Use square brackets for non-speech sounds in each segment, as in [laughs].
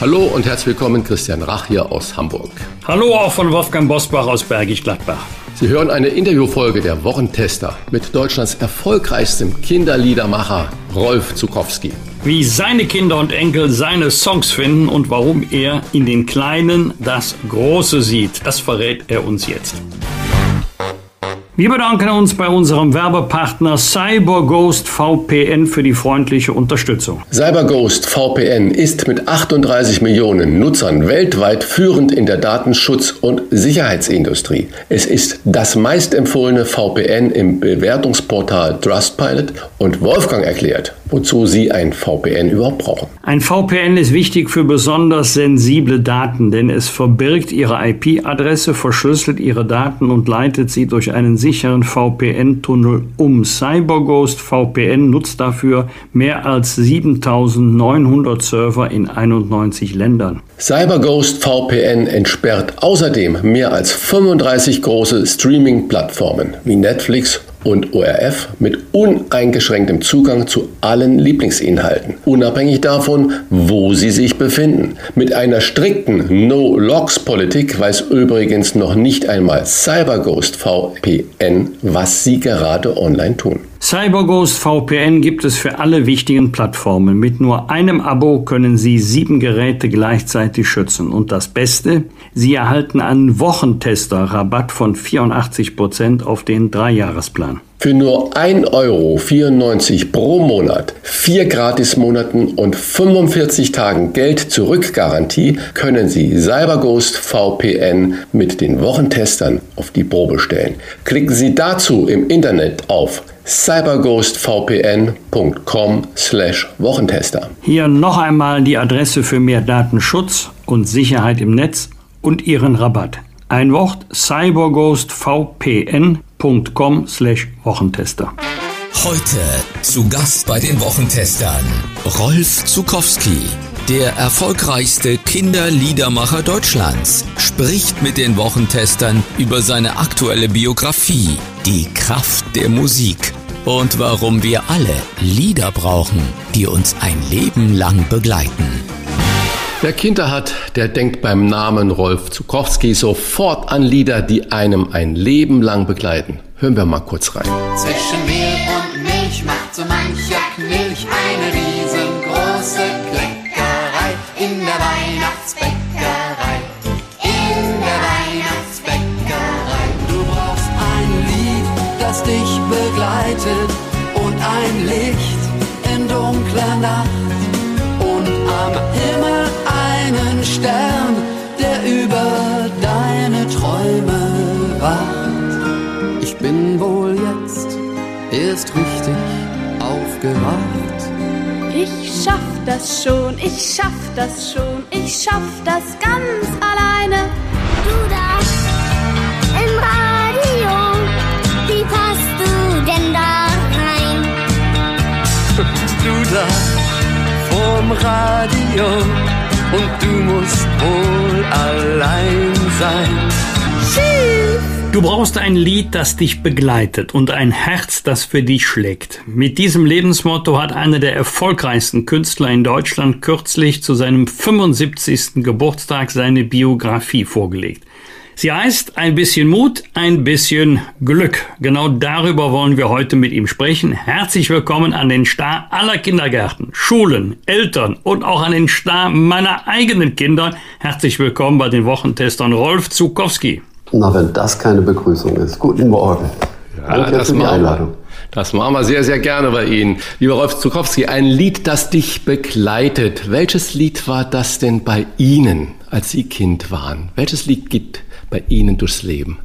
Hallo und herzlich willkommen, Christian Rach hier aus Hamburg. Hallo auch von Wolfgang Bosbach aus Bergisch Gladbach. Sie hören eine Interviewfolge der Wochentester mit Deutschlands erfolgreichstem Kinderliedermacher Rolf Zukowski. Wie seine Kinder und Enkel seine Songs finden und warum er in den Kleinen das Große sieht, das verrät er uns jetzt. Wir bedanken uns bei unserem Werbepartner CyberGhost VPN für die freundliche Unterstützung. CyberGhost VPN ist mit 38 Millionen Nutzern weltweit führend in der Datenschutz- und Sicherheitsindustrie. Es ist das meistempfohlene VPN im Bewertungsportal Trustpilot und Wolfgang erklärt, wozu Sie ein VPN überhaupt brauchen. Ein VPN ist wichtig für besonders sensible Daten, denn es verbirgt Ihre IP-Adresse, verschlüsselt Ihre Daten und leitet sie durch einen sicheren VPN-Tunnel um. CyberGhost VPN nutzt dafür mehr als 7900 Server in 91 Ländern. CyberGhost VPN entsperrt außerdem mehr als 35 große Streaming-Plattformen wie Netflix und ORF mit uneingeschränktem Zugang zu allen Lieblingsinhalten, unabhängig davon, wo sie sich befinden. Mit einer strikten No-Logs-Politik weiß übrigens noch nicht einmal CyberGhost VPN, was sie gerade online tun. CyberGhost VPN gibt es für alle wichtigen Plattformen. Mit nur einem Abo können Sie sieben Geräte gleichzeitig schützen. Und das Beste, Sie erhalten einen Wochentester Rabatt von 84 Prozent auf den Dreijahresplan. Für nur 1,94 Euro pro Monat, vier Gratismonaten und 45 Tagen Geld-Zurück-Garantie können Sie CyberGhost VPN mit den Wochentestern auf die Probe stellen. Klicken Sie dazu im Internet auf cyberghostvpn.com slash Wochentester. Hier noch einmal die Adresse für mehr Datenschutz und Sicherheit im Netz und Ihren Rabatt. Ein Wort cyberghostvpn.com slash Wochentester. Heute zu Gast bei den Wochentestern Rolf Zukowski. Der erfolgreichste Kinderliedermacher Deutschlands spricht mit den Wochentestern über seine aktuelle Biografie, die Kraft der Musik und warum wir alle Lieder brauchen, die uns ein Leben lang begleiten. Wer Kinder hat, der denkt beim Namen Rolf Zukowski sofort an Lieder, die einem ein Leben lang begleiten. Hören wir mal kurz rein. Zwischen Mehl und Milch macht so mancher Knilch eine riesengroße Kleckerei Nacht und am Himmel einen Stern, der über deine Träume wacht. Ich bin wohl jetzt erst richtig aufgewacht. Ich schaff das schon, ich schaff das schon, ich schaff das ganz alleine. Du da im Radio, wie passt du denn da rein? [laughs] Du da vorm Radio und du musst wohl allein sein. Du brauchst ein Lied, das dich begleitet und ein Herz, das für dich schlägt. Mit diesem Lebensmotto hat einer der erfolgreichsten Künstler in Deutschland kürzlich zu seinem 75. Geburtstag seine Biografie vorgelegt. Sie heißt Ein bisschen Mut, ein bisschen Glück. Genau darüber wollen wir heute mit ihm sprechen. Herzlich willkommen an den Star aller Kindergärten, Schulen, Eltern und auch an den Star meiner eigenen Kinder. Herzlich willkommen bei den Wochentestern Rolf Zukowski. Na, wenn das keine Begrüßung ist. Guten Morgen. Ja, Danke das für die machen wir. Einladung. Das machen wir sehr, sehr gerne bei Ihnen. Lieber Rolf Zukowski, ein Lied, das dich begleitet. Welches Lied war das denn bei Ihnen, als Sie Kind waren? Welches Lied geht bei Ihnen durchs Leben?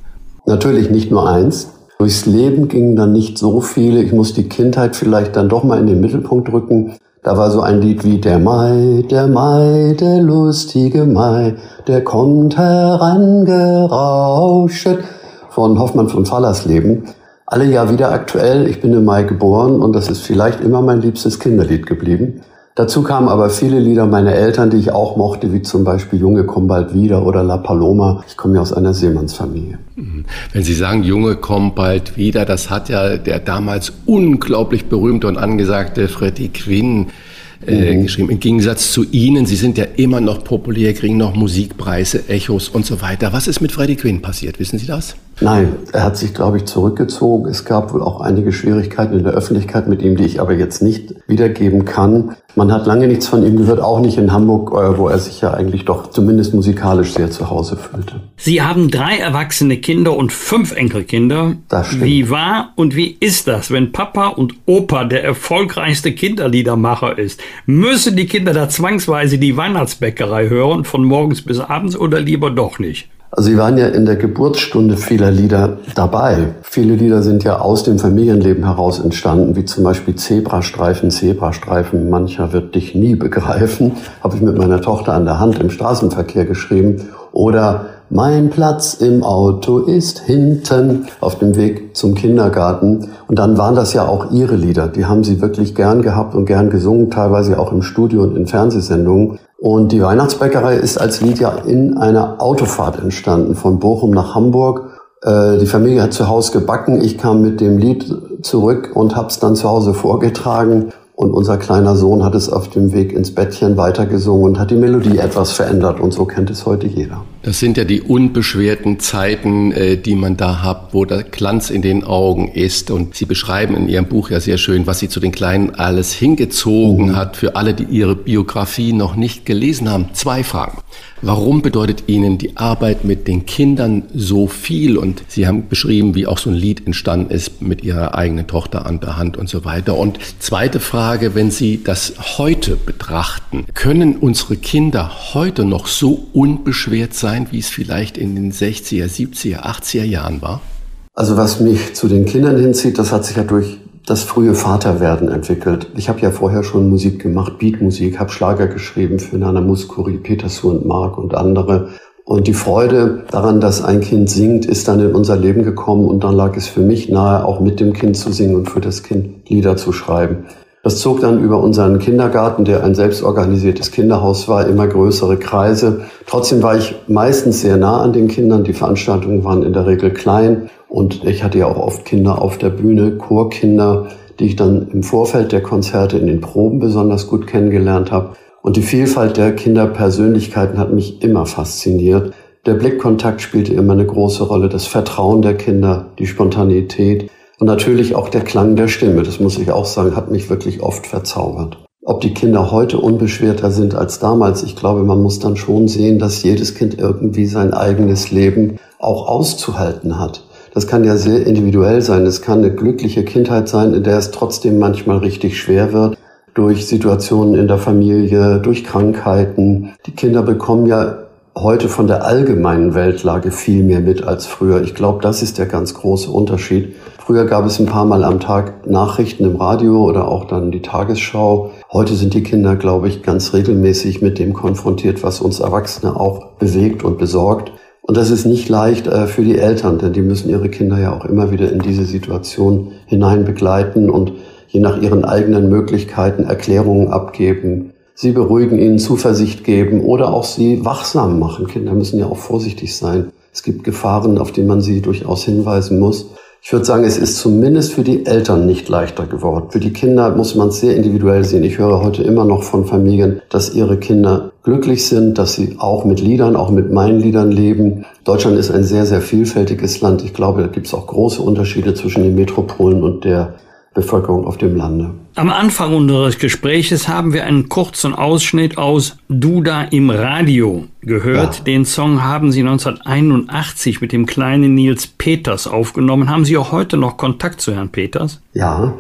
Natürlich nicht nur eins. Durchs Leben gingen dann nicht so viele. Ich muss die Kindheit vielleicht dann doch mal in den Mittelpunkt rücken. Da war so ein Lied wie Der Mai, der Mai, der lustige Mai, der kommt herangerauscht von Hoffmann von Fallersleben. Alle Jahr wieder aktuell. Ich bin im Mai geboren und das ist vielleicht immer mein liebstes Kinderlied geblieben. Dazu kamen aber viele Lieder meiner Eltern, die ich auch mochte, wie zum Beispiel Junge komm bald wieder oder La Paloma. Ich komme ja aus einer Seemannsfamilie. Mhm. Wenn Sie sagen, Junge komm bald wieder, das hat ja der damals unglaublich berühmte und angesagte Freddie Quinn äh, mhm. geschrieben. Im Gegensatz zu Ihnen, Sie sind ja immer noch populär, kriegen noch Musikpreise, Echos und so weiter. Was ist mit Freddie Quinn passiert? Wissen Sie das? Nein, er hat sich, glaube ich, zurückgezogen. Es gab wohl auch einige Schwierigkeiten in der Öffentlichkeit mit ihm, die ich aber jetzt nicht wiedergeben kann. Man hat lange nichts von ihm gehört, auch nicht in Hamburg, äh, wo er sich ja eigentlich doch zumindest musikalisch sehr zu Hause fühlte. Sie haben drei erwachsene Kinder und fünf Enkelkinder. Das stimmt. Wie war und wie ist das, wenn Papa und Opa der erfolgreichste Kinderliedermacher ist? Müssen die Kinder da zwangsweise die Weihnachtsbäckerei hören, von morgens bis abends oder lieber doch nicht? Also Sie waren ja in der Geburtsstunde vieler Lieder dabei. Viele Lieder sind ja aus dem Familienleben heraus entstanden, wie zum Beispiel Zebrastreifen, Zebrastreifen, mancher wird dich nie begreifen, habe ich mit meiner Tochter an der Hand im Straßenverkehr geschrieben. Oder mein Platz im Auto ist hinten auf dem Weg zum Kindergarten. Und dann waren das ja auch ihre Lieder. Die haben sie wirklich gern gehabt und gern gesungen, teilweise auch im Studio und in Fernsehsendungen. Und die Weihnachtsbäckerei ist als Lied ja in einer Autofahrt entstanden, von Bochum nach Hamburg. Äh, die Familie hat zu Hause gebacken. Ich kam mit dem Lied zurück und habe es dann zu Hause vorgetragen. Und unser kleiner Sohn hat es auf dem Weg ins Bettchen weitergesungen und hat die Melodie etwas verändert. Und so kennt es heute jeder. Das sind ja die unbeschwerten Zeiten, äh, die man da hat, wo der Glanz in den Augen ist. Und Sie beschreiben in Ihrem Buch ja sehr schön, was Sie zu den Kleinen alles hingezogen mhm. hat. Für alle, die Ihre Biografie noch nicht gelesen haben. Zwei Fragen. Warum bedeutet Ihnen die Arbeit mit den Kindern so viel? Und Sie haben beschrieben, wie auch so ein Lied entstanden ist mit Ihrer eigenen Tochter an der Hand und so weiter. Und zweite Frage, wenn Sie das heute betrachten, können unsere Kinder heute noch so unbeschwert sein, wie es vielleicht in den 60er, 70er, 80er Jahren war? Also was mich zu den Kindern hinzieht, das hat sich ja durch das frühe Vaterwerden entwickelt. Ich habe ja vorher schon Musik gemacht, Beatmusik, habe Schlager geschrieben für Nana Muskuri, Petersu und Mark und andere. Und die Freude daran, dass ein Kind singt, ist dann in unser Leben gekommen und dann lag es für mich nahe, auch mit dem Kind zu singen und für das Kind Lieder zu schreiben. Das zog dann über unseren Kindergarten, der ein selbstorganisiertes Kinderhaus war, immer größere Kreise. Trotzdem war ich meistens sehr nah an den Kindern. Die Veranstaltungen waren in der Regel klein und ich hatte ja auch oft Kinder auf der Bühne, Chorkinder, die ich dann im Vorfeld der Konzerte in den Proben besonders gut kennengelernt habe. Und die Vielfalt der Kinderpersönlichkeiten hat mich immer fasziniert. Der Blickkontakt spielte immer eine große Rolle, das Vertrauen der Kinder, die Spontanität. Und natürlich auch der Klang der Stimme, das muss ich auch sagen, hat mich wirklich oft verzaubert. Ob die Kinder heute unbeschwerter sind als damals, ich glaube, man muss dann schon sehen, dass jedes Kind irgendwie sein eigenes Leben auch auszuhalten hat. Das kann ja sehr individuell sein. Es kann eine glückliche Kindheit sein, in der es trotzdem manchmal richtig schwer wird durch Situationen in der Familie, durch Krankheiten. Die Kinder bekommen ja heute von der allgemeinen Weltlage viel mehr mit als früher. Ich glaube, das ist der ganz große Unterschied. Früher gab es ein paar Mal am Tag Nachrichten im Radio oder auch dann die Tagesschau. Heute sind die Kinder, glaube ich, ganz regelmäßig mit dem konfrontiert, was uns Erwachsene auch bewegt und besorgt. Und das ist nicht leicht äh, für die Eltern, denn die müssen ihre Kinder ja auch immer wieder in diese Situation hinein begleiten und je nach ihren eigenen Möglichkeiten Erklärungen abgeben, sie beruhigen, ihnen Zuversicht geben oder auch sie wachsam machen. Kinder müssen ja auch vorsichtig sein. Es gibt Gefahren, auf die man sie durchaus hinweisen muss. Ich würde sagen, es ist zumindest für die Eltern nicht leichter geworden. Für die Kinder muss man es sehr individuell sehen. Ich höre heute immer noch von Familien, dass ihre Kinder glücklich sind, dass sie auch mit Liedern, auch mit meinen Liedern leben. Deutschland ist ein sehr, sehr vielfältiges Land. Ich glaube, da gibt es auch große Unterschiede zwischen den Metropolen und der Bevölkerung auf dem Lande. Am Anfang unseres Gespräches haben wir einen kurzen Ausschnitt aus Duda im Radio gehört. Ja. Den Song haben Sie 1981 mit dem kleinen Nils Peters aufgenommen. Haben Sie auch heute noch Kontakt zu Herrn Peters? Ja,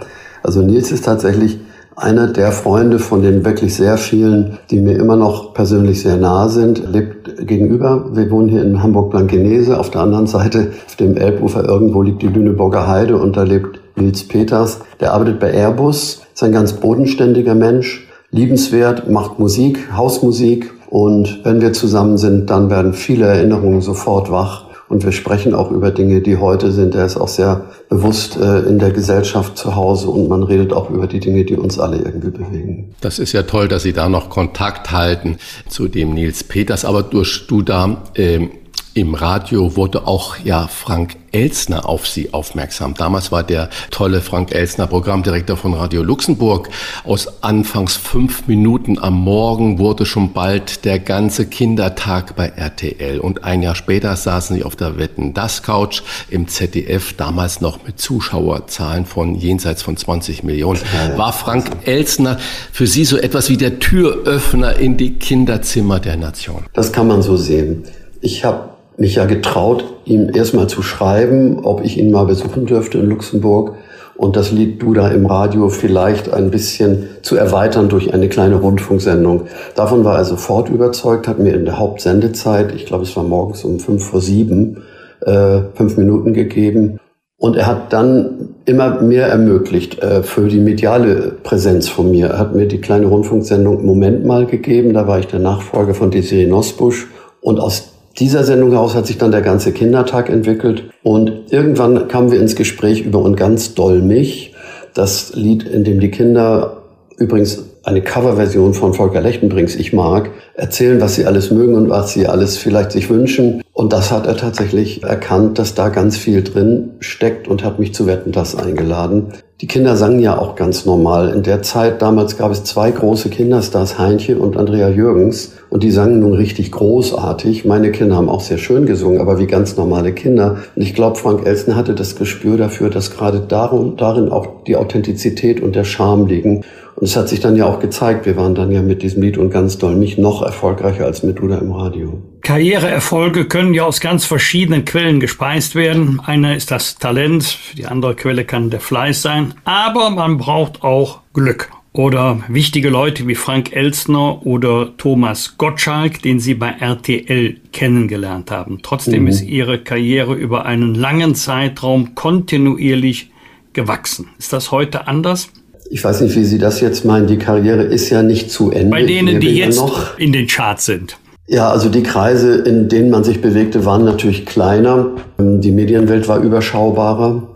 also Nils ist tatsächlich einer der Freunde von den wirklich sehr vielen, die mir immer noch persönlich sehr nahe sind, lebt gegenüber. Wir wohnen hier in Hamburg-Blankenese. Auf der anderen Seite, auf dem Elbufer, irgendwo liegt die Lüneburger Heide und da lebt Nils Peters. Der arbeitet bei Airbus, ist ein ganz bodenständiger Mensch, liebenswert, macht Musik, Hausmusik. Und wenn wir zusammen sind, dann werden viele Erinnerungen sofort wach. Und wir sprechen auch über Dinge, die heute sind. Er ist auch sehr bewusst äh, in der Gesellschaft zu Hause und man redet auch über die Dinge, die uns alle irgendwie bewegen. Das ist ja toll, dass Sie da noch Kontakt halten zu dem Nils Peters. Aber durch du da äh, im Radio wurde auch ja Frank Elsner auf sie aufmerksam. Damals war der tolle Frank Elsner Programmdirektor von Radio Luxemburg. Aus anfangs fünf Minuten am Morgen wurde schon bald der ganze Kindertag bei RTL. Und ein Jahr später saßen sie auf der Wetten das Couch im ZDF, damals noch mit Zuschauerzahlen von jenseits von 20 Millionen. War Frank Elsner für Sie so etwas wie der Türöffner in die Kinderzimmer der Nation? Das kann man so sehen. Ich habe mich ja getraut, ihm erstmal zu schreiben, ob ich ihn mal besuchen dürfte in Luxemburg und das Lied Duda im Radio vielleicht ein bisschen zu erweitern durch eine kleine Rundfunksendung. Davon war er sofort überzeugt, hat mir in der Hauptsendezeit, ich glaube es war morgens um fünf vor sieben, äh, fünf Minuten gegeben. Und er hat dann immer mehr ermöglicht äh, für die mediale Präsenz von mir. Er hat mir die kleine Rundfunksendung Moment mal gegeben, da war ich der Nachfolger von Desiree Nosbusch. Und aus dieser Sendung heraus hat sich dann der ganze Kindertag entwickelt und irgendwann kamen wir ins Gespräch über und ganz doll mich, das Lied, in dem die Kinder übrigens eine Coverversion von Volker Lechtenbrings Ich mag, erzählen, was sie alles mögen und was sie alles vielleicht sich wünschen. Und das hat er tatsächlich erkannt, dass da ganz viel drin steckt und hat mich zu Wetten das eingeladen. Die Kinder sangen ja auch ganz normal. In der Zeit damals gab es zwei große Kinderstars, Heinche und Andrea Jürgens. Und die sangen nun richtig großartig. Meine Kinder haben auch sehr schön gesungen, aber wie ganz normale Kinder. Und ich glaube, Frank Elsen hatte das Gespür dafür, dass gerade darin auch die Authentizität und der Charme liegen. Und es hat sich dann ja auch gezeigt, wir waren dann ja mit diesem Lied und ganz doll mich noch erfolgreicher als mit Duda im Radio. Karriereerfolge können ja aus ganz verschiedenen Quellen gespeist werden. Eine ist das Talent, die andere Quelle kann der Fleiß sein, aber man braucht auch Glück. Oder wichtige Leute wie Frank Elstner oder Thomas Gottschalk, den Sie bei RTL kennengelernt haben. Trotzdem mhm. ist Ihre Karriere über einen langen Zeitraum kontinuierlich gewachsen. Ist das heute anders? Ich weiß nicht, wie Sie das jetzt meinen. Die Karriere ist ja nicht zu Ende. Bei denen, die jetzt noch in den Charts sind. Ja, also die Kreise, in denen man sich bewegte, waren natürlich kleiner. Die Medienwelt war überschaubarer.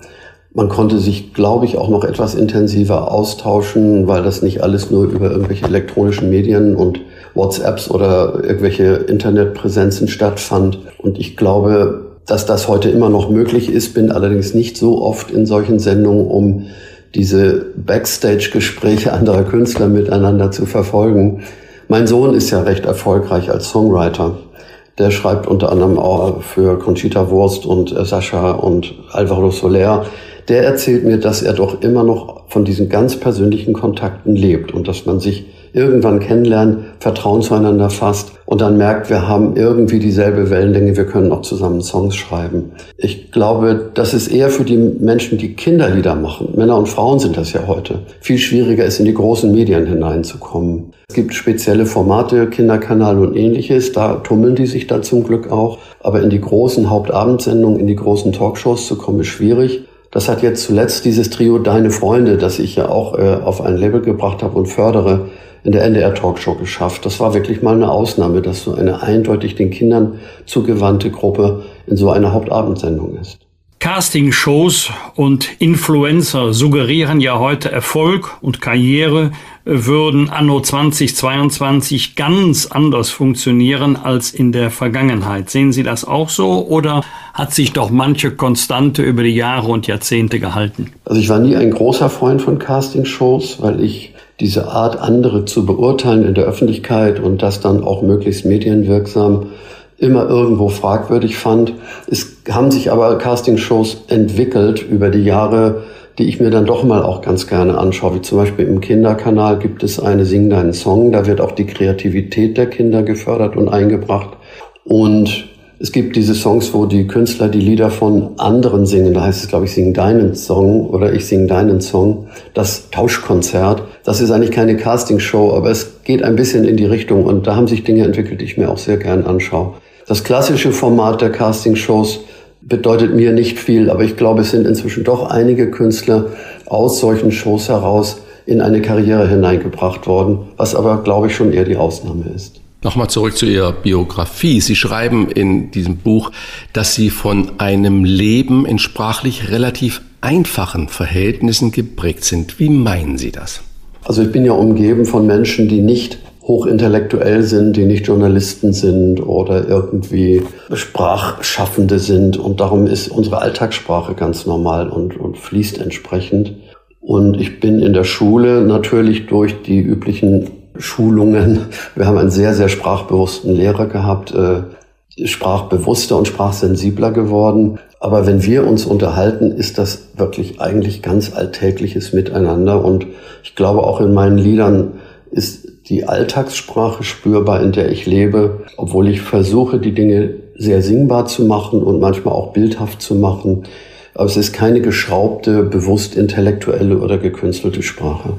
Man konnte sich, glaube ich, auch noch etwas intensiver austauschen, weil das nicht alles nur über irgendwelche elektronischen Medien und WhatsApps oder irgendwelche Internetpräsenzen stattfand. Und ich glaube, dass das heute immer noch möglich ist, bin allerdings nicht so oft in solchen Sendungen, um diese Backstage-Gespräche anderer Künstler miteinander zu verfolgen. Mein Sohn ist ja recht erfolgreich als Songwriter. Der schreibt unter anderem auch für Conchita Wurst und äh, Sascha und Alvaro Soler. Der erzählt mir, dass er doch immer noch von diesen ganz persönlichen Kontakten lebt und dass man sich irgendwann kennenlernt, Vertrauen zueinander fasst und dann merkt, wir haben irgendwie dieselbe Wellenlänge, wir können auch zusammen Songs schreiben. Ich glaube, das ist eher für die Menschen, die Kinderlieder machen. Männer und Frauen sind das ja heute. Viel schwieriger ist, in die großen Medien hineinzukommen. Es gibt spezielle Formate, Kinderkanal und ähnliches, da tummeln die sich dann zum Glück auch. Aber in die großen Hauptabendsendungen, in die großen Talkshows zu kommen, ist schwierig. Das hat jetzt zuletzt dieses Trio Deine Freunde, das ich ja auch äh, auf ein Label gebracht habe und fördere, in der NDR Talkshow geschafft. Das war wirklich mal eine Ausnahme, dass so eine eindeutig den Kindern zugewandte Gruppe in so einer Hauptabendsendung ist. Casting-Shows und Influencer suggerieren ja heute Erfolg und Karriere würden anno 2022 ganz anders funktionieren als in der Vergangenheit. Sehen Sie das auch so oder hat sich doch manche Konstante über die Jahre und Jahrzehnte gehalten? Also ich war nie ein großer Freund von Casting-Shows, weil ich diese Art, andere zu beurteilen in der Öffentlichkeit und das dann auch möglichst medienwirksam immer irgendwo fragwürdig fand. Es haben sich aber Castingshows entwickelt über die Jahre, die ich mir dann doch mal auch ganz gerne anschaue. Wie zum Beispiel im Kinderkanal gibt es eine Sing deinen Song. Da wird auch die Kreativität der Kinder gefördert und eingebracht. Und es gibt diese Songs, wo die Künstler die Lieder von anderen singen. Da heißt es, glaube ich, Sing deinen Song oder Ich sing deinen Song. Das Tauschkonzert. Das ist eigentlich keine Castingshow, aber es geht ein bisschen in die Richtung und da haben sich Dinge entwickelt, die ich mir auch sehr gern anschaue. Das klassische Format der Castingshows bedeutet mir nicht viel, aber ich glaube, es sind inzwischen doch einige Künstler aus solchen Shows heraus in eine Karriere hineingebracht worden, was aber, glaube ich, schon eher die Ausnahme ist. Nochmal zurück zu Ihrer Biografie. Sie schreiben in diesem Buch, dass Sie von einem Leben in sprachlich relativ einfachen Verhältnissen geprägt sind. Wie meinen Sie das? Also ich bin ja umgeben von Menschen, die nicht hochintellektuell sind, die nicht Journalisten sind oder irgendwie Sprachschaffende sind. Und darum ist unsere Alltagssprache ganz normal und, und fließt entsprechend. Und ich bin in der Schule natürlich durch die üblichen Schulungen. [laughs] Wir haben einen sehr, sehr sprachbewussten Lehrer gehabt, äh, sprachbewusster und sprachsensibler geworden. Aber wenn wir uns unterhalten, ist das wirklich eigentlich ganz alltägliches Miteinander. Und ich glaube, auch in meinen Liedern ist die Alltagssprache spürbar, in der ich lebe, obwohl ich versuche, die Dinge sehr singbar zu machen und manchmal auch bildhaft zu machen. Aber es ist keine geschraubte, bewusst intellektuelle oder gekünstelte Sprache.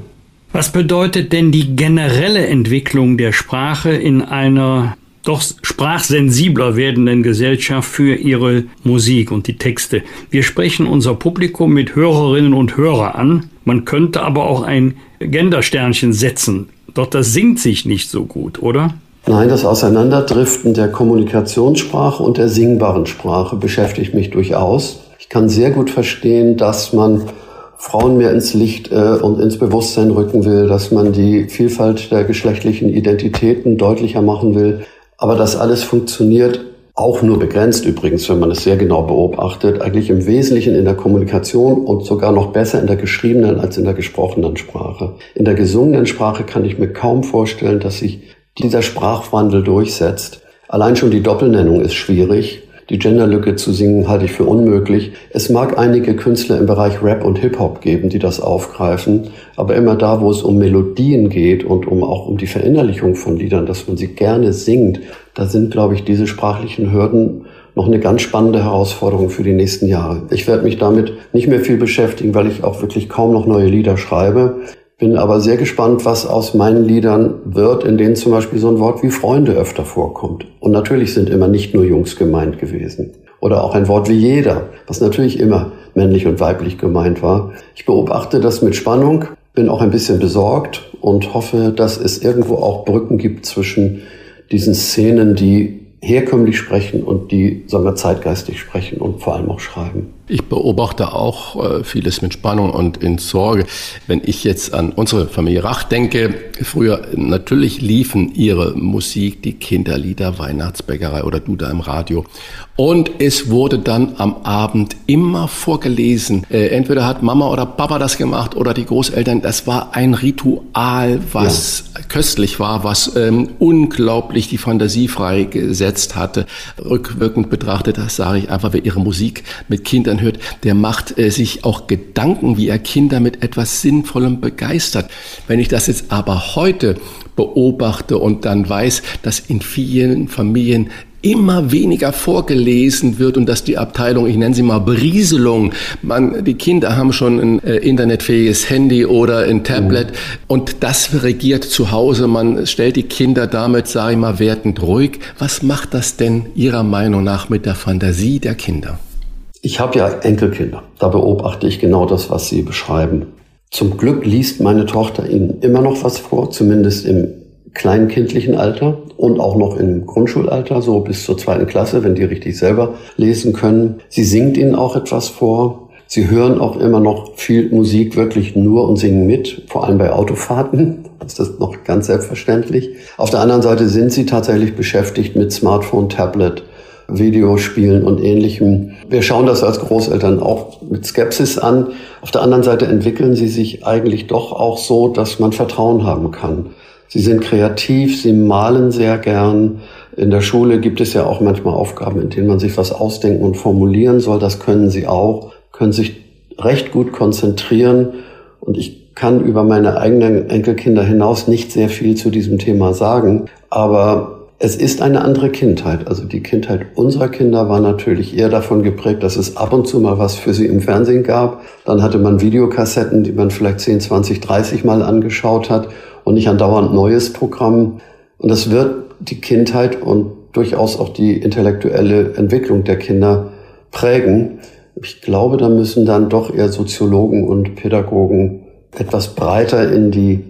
Was bedeutet denn die generelle Entwicklung der Sprache in einer doch sprachsensibler werdenden Gesellschaft für ihre Musik und die Texte? Wir sprechen unser Publikum mit Hörerinnen und Hörer an. Man könnte aber auch ein Gendersternchen setzen. Doch das singt sich nicht so gut, oder? Nein, das Auseinanderdriften der Kommunikationssprache und der singbaren Sprache beschäftigt mich durchaus. Ich kann sehr gut verstehen, dass man Frauen mehr ins Licht äh, und ins Bewusstsein rücken will, dass man die Vielfalt der geschlechtlichen Identitäten deutlicher machen will. Aber das alles funktioniert auch nur begrenzt übrigens, wenn man es sehr genau beobachtet, eigentlich im Wesentlichen in der Kommunikation und sogar noch besser in der geschriebenen als in der gesprochenen Sprache. In der gesungenen Sprache kann ich mir kaum vorstellen, dass sich dieser Sprachwandel durchsetzt. Allein schon die Doppelnennung ist schwierig. Die Genderlücke zu singen halte ich für unmöglich. Es mag einige Künstler im Bereich Rap und Hip-Hop geben, die das aufgreifen, aber immer da, wo es um Melodien geht und um auch um die Verinnerlichung von Liedern, dass man sie gerne singt, da sind, glaube ich, diese sprachlichen Hürden noch eine ganz spannende Herausforderung für die nächsten Jahre. Ich werde mich damit nicht mehr viel beschäftigen, weil ich auch wirklich kaum noch neue Lieder schreibe. Bin aber sehr gespannt, was aus meinen Liedern wird, in denen zum Beispiel so ein Wort wie Freunde öfter vorkommt. Und natürlich sind immer nicht nur Jungs gemeint gewesen. Oder auch ein Wort wie jeder, was natürlich immer männlich und weiblich gemeint war. Ich beobachte das mit Spannung, bin auch ein bisschen besorgt und hoffe, dass es irgendwo auch Brücken gibt zwischen diesen Szenen, die herkömmlich sprechen und die, sagen wir, zeitgeistig sprechen und vor allem auch schreiben. Ich beobachte auch äh, vieles mit Spannung und in Sorge. Wenn ich jetzt an unsere Familie Rach denke, früher natürlich liefen ihre Musik, die Kinderlieder, Weihnachtsbäckerei oder Du da im Radio. Und es wurde dann am Abend immer vorgelesen. Äh, entweder hat Mama oder Papa das gemacht oder die Großeltern. Das war ein Ritual, was ja. köstlich war, was ähm, unglaublich die Fantasie freigesetzt hatte. Rückwirkend betrachtet, das sage ich einfach, wer ihre Musik mit Kindern hört, der macht äh, sich auch Gedanken, wie er Kinder mit etwas Sinnvollem begeistert. Wenn ich das jetzt aber heute beobachte und dann weiß, dass in vielen Familien immer weniger vorgelesen wird und dass die Abteilung, ich nenne sie mal Berieselung, man, die Kinder haben schon ein äh, internetfähiges Handy oder ein Tablet mhm. und das regiert zu Hause. Man stellt die Kinder damit, sage ich mal, wertend ruhig. Was macht das denn Ihrer Meinung nach mit der Fantasie der Kinder? Ich habe ja Enkelkinder. Da beobachte ich genau das, was Sie beschreiben. Zum Glück liest meine Tochter Ihnen immer noch was vor, zumindest im kleinkindlichen Alter und auch noch im Grundschulalter, so bis zur zweiten Klasse, wenn die richtig selber lesen können. Sie singt Ihnen auch etwas vor. Sie hören auch immer noch viel Musik wirklich nur und singen mit, vor allem bei Autofahrten. [laughs] Ist das noch ganz selbstverständlich. Auf der anderen Seite sind sie tatsächlich beschäftigt mit Smartphone, Tablet, Videospielen und ähnlichem. Wir schauen das als Großeltern auch mit Skepsis an. Auf der anderen Seite entwickeln sie sich eigentlich doch auch so, dass man Vertrauen haben kann. Sie sind kreativ, sie malen sehr gern. In der Schule gibt es ja auch manchmal Aufgaben, in denen man sich was ausdenken und formulieren soll. Das können sie auch, können sich recht gut konzentrieren. Und ich kann über meine eigenen Enkelkinder hinaus nicht sehr viel zu diesem Thema sagen. Aber es ist eine andere Kindheit. Also die Kindheit unserer Kinder war natürlich eher davon geprägt, dass es ab und zu mal was für sie im Fernsehen gab. Dann hatte man Videokassetten, die man vielleicht 10, 20, 30 Mal angeschaut hat und nicht andauernd neues Programm. Und das wird die Kindheit und durchaus auch die intellektuelle Entwicklung der Kinder prägen. Ich glaube, da müssen dann doch eher Soziologen und Pädagogen etwas breiter in die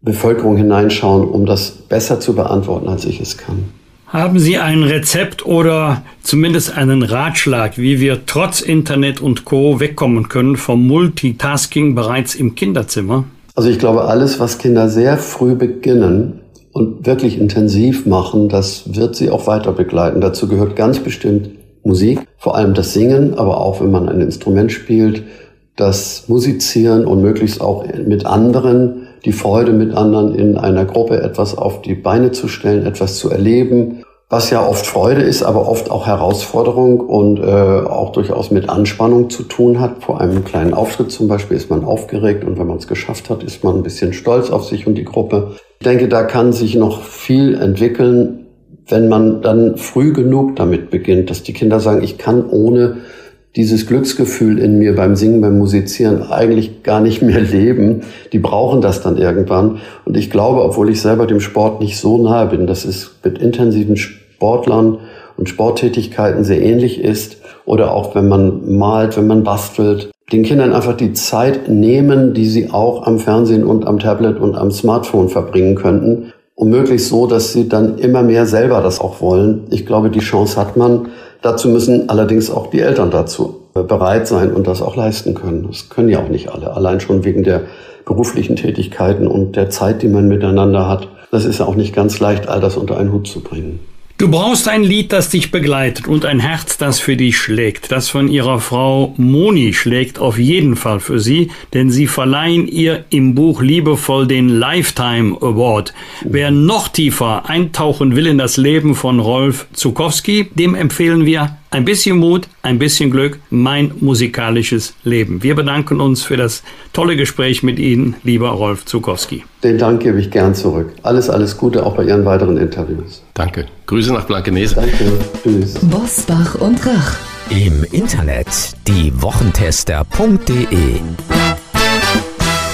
Bevölkerung hineinschauen, um das besser zu beantworten, als ich es kann. Haben Sie ein Rezept oder zumindest einen Ratschlag, wie wir trotz Internet und Co wegkommen können vom Multitasking bereits im Kinderzimmer? Also ich glaube, alles, was Kinder sehr früh beginnen und wirklich intensiv machen, das wird sie auch weiter begleiten. Dazu gehört ganz bestimmt Musik, vor allem das Singen, aber auch wenn man ein Instrument spielt, das Musizieren und möglichst auch mit anderen die Freude mit anderen in einer Gruppe etwas auf die Beine zu stellen, etwas zu erleben, was ja oft Freude ist, aber oft auch Herausforderung und äh, auch durchaus mit Anspannung zu tun hat. Vor einem kleinen Auftritt zum Beispiel ist man aufgeregt und wenn man es geschafft hat, ist man ein bisschen stolz auf sich und die Gruppe. Ich denke, da kann sich noch viel entwickeln, wenn man dann früh genug damit beginnt, dass die Kinder sagen, ich kann ohne dieses Glücksgefühl in mir beim Singen, beim Musizieren eigentlich gar nicht mehr leben. Die brauchen das dann irgendwann. Und ich glaube, obwohl ich selber dem Sport nicht so nahe bin, dass es mit intensiven Sportlern und Sporttätigkeiten sehr ähnlich ist. Oder auch wenn man malt, wenn man bastelt, den Kindern einfach die Zeit nehmen, die sie auch am Fernsehen und am Tablet und am Smartphone verbringen könnten. Und möglichst so, dass sie dann immer mehr selber das auch wollen. Ich glaube, die Chance hat man. Dazu müssen allerdings auch die Eltern dazu bereit sein und das auch leisten können. Das können ja auch nicht alle, allein schon wegen der beruflichen Tätigkeiten und der Zeit, die man miteinander hat. Das ist ja auch nicht ganz leicht, all das unter einen Hut zu bringen. Du brauchst ein Lied, das dich begleitet und ein Herz, das für dich schlägt. Das von ihrer Frau Moni schlägt auf jeden Fall für sie, denn sie verleihen ihr im Buch liebevoll den Lifetime Award. Wer noch tiefer eintauchen will in das Leben von Rolf Zukowski, dem empfehlen wir ein bisschen Mut, ein bisschen Glück, mein musikalisches Leben. Wir bedanken uns für das tolle Gespräch mit Ihnen, lieber Rolf Zukowski. Den Dank gebe ich gern zurück. Alles, alles Gute auch bei Ihren weiteren Interviews. Danke. Grüße nach Blankenese. Danke. Tschüss. Bosbach und Rach. Im Internet diewochentester.de